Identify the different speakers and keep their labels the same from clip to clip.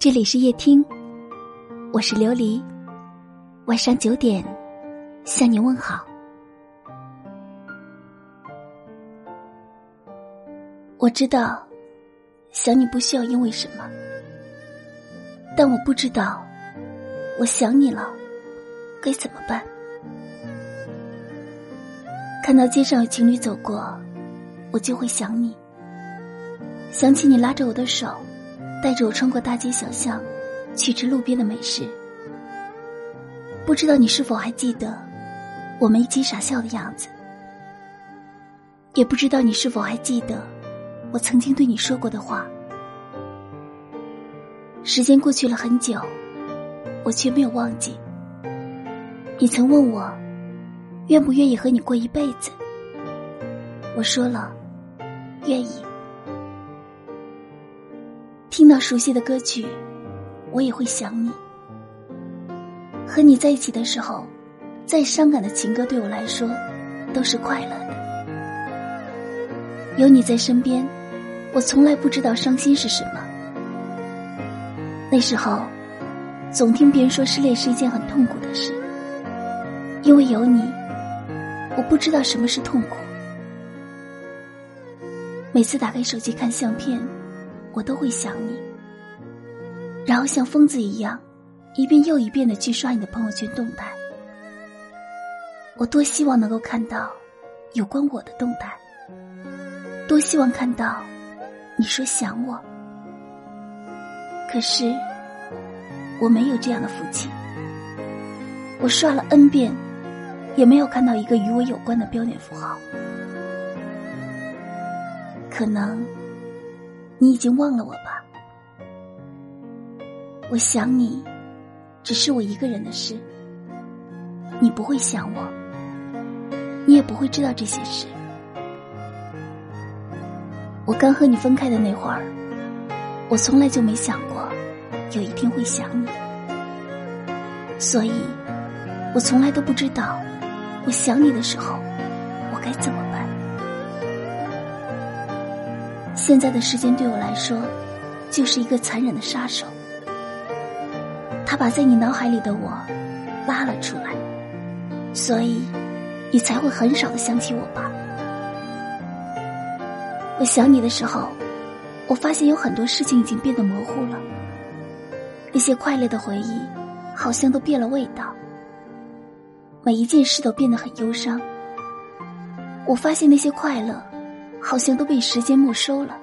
Speaker 1: 这里是夜听，我是琉璃。晚上九点，向您问好。我知道，想你不需要因为什么，但我不知道，我想你了，该怎么办？看到街上有情侣走过，我就会想你，想起你拉着我的手。带着我穿过大街小巷，去吃路边的美食。不知道你是否还记得我们一起傻笑的样子？也不知道你是否还记得我曾经对你说过的话。时间过去了很久，我却没有忘记。你曾问我，愿不愿意和你过一辈子？我说了，愿意。听到熟悉的歌曲，我也会想你。和你在一起的时候，再伤感的情歌对我来说都是快乐的。有你在身边，我从来不知道伤心是什么。那时候，总听别人说失恋是一件很痛苦的事，因为有你，我不知道什么是痛苦。每次打开手机看相片。我都会想你，然后像疯子一样，一遍又一遍的去刷你的朋友圈动态。我多希望能够看到有关我的动态，多希望看到你说想我。可是我没有这样的福气，我刷了 N 遍，也没有看到一个与我有关的标点符号。可能。你已经忘了我吧？我想你，只是我一个人的事。你不会想我，你也不会知道这些事。我刚和你分开的那会儿，我从来就没想过有一天会想你，所以，我从来都不知道，我想你的时候，我该怎么办。现在的时间对我来说，就是一个残忍的杀手。他把在你脑海里的我拉了出来，所以你才会很少的想起我吧。我想你的时候，我发现有很多事情已经变得模糊了，那些快乐的回忆好像都变了味道，每一件事都变得很忧伤。我发现那些快乐。好像都被时间没收了，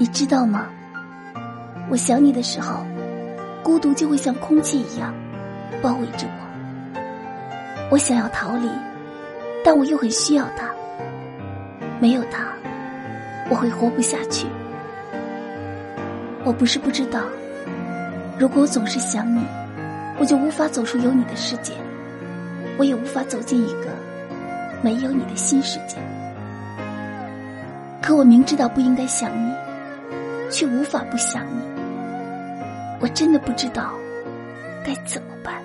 Speaker 1: 你知道吗？我想你的时候，孤独就会像空气一样包围着我。我想要逃离，但我又很需要他。没有他，我会活不下去。我不是不知道，如果我总是想你，我就无法走出有你的世界，我也无法走进一个。没有你的新世界，可我明知道不应该想你，却无法不想你。我真的不知道该怎么办。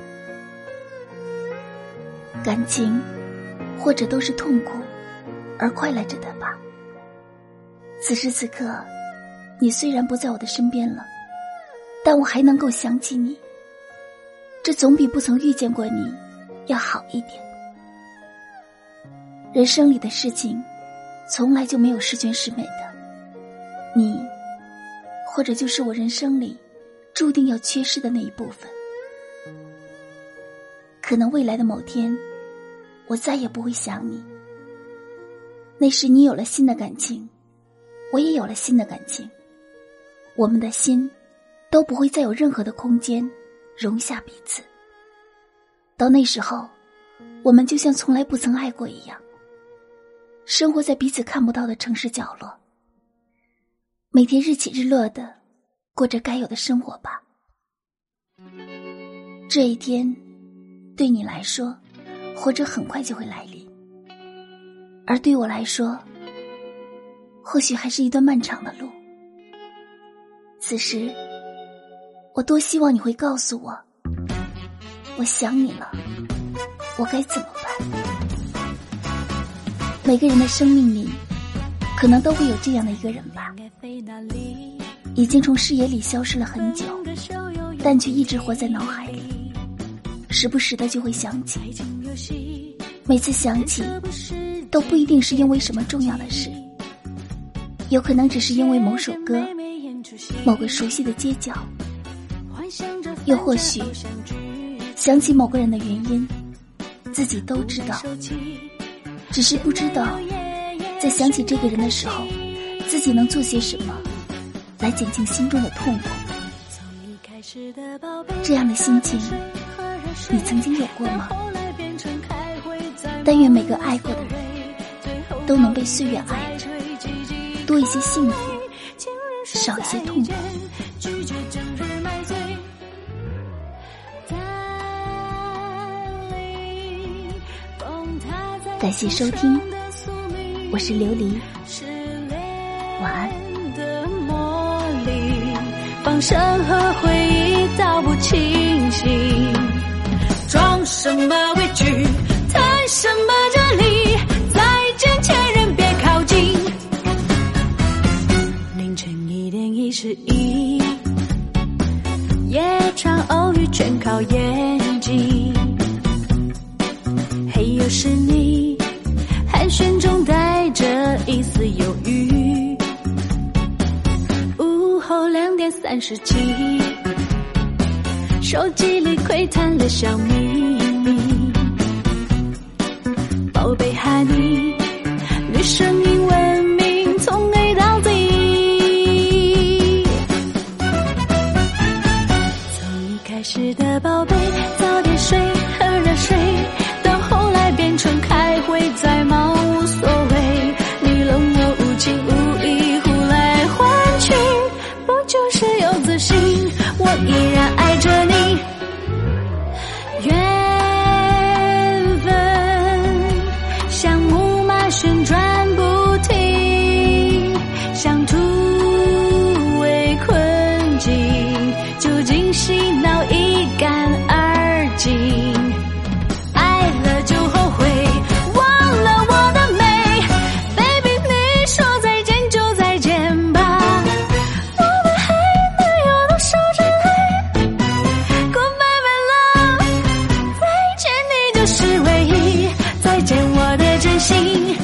Speaker 1: 感情，或者都是痛苦而快乐着的吧。此时此刻，你虽然不在我的身边了，但我还能够想起你。这总比不曾遇见过你要好一点。人生里的事情，从来就没有十全十美的。你，或者就是我人生里注定要缺失的那一部分。可能未来的某天，我再也不会想你。那时你有了新的感情，我也有了新的感情，我们的心都不会再有任何的空间容下彼此。到那时候，我们就像从来不曾爱过一样。生活在彼此看不到的城市角落，每天日起日落的过着该有的生活吧。这一天，对你来说，或者很快就会来临；而对我来说，或许还是一段漫长的路。此时，我多希望你会告诉我，我想你了，我该怎么办？每个人的生命里，可能都会有这样的一个人吧。
Speaker 2: 已经从视野里消失了很久，但却一直活在脑海里，时不时的就会想起。每次想起，都不一定是因为什么重要的事，有可能只是因为某首歌、某个熟悉的街角，又或许想起某个人的原因，自己都知道，只是不知道在想起这个人的时候，自己能做些什么。来减轻心中的痛苦，这样的心情，你曾经有过吗？但愿每个爱过的人，都能被岁月爱着，多一些幸福，少一些痛苦。感谢收听，我是琉璃，的魔力。放生和回忆道不清醒，装什么委屈，谈什么哲理？再见，前任别靠近。凌晨一点一十一，夜场偶遇全靠眼睛。嘿，又是你，寒暄中三十七，手机里窥探了小秘密。宝贝，Honey，女声音闻名，从 A 到 Z。从一开始的宝贝，早点睡，喝热水，到后来变成开会，再心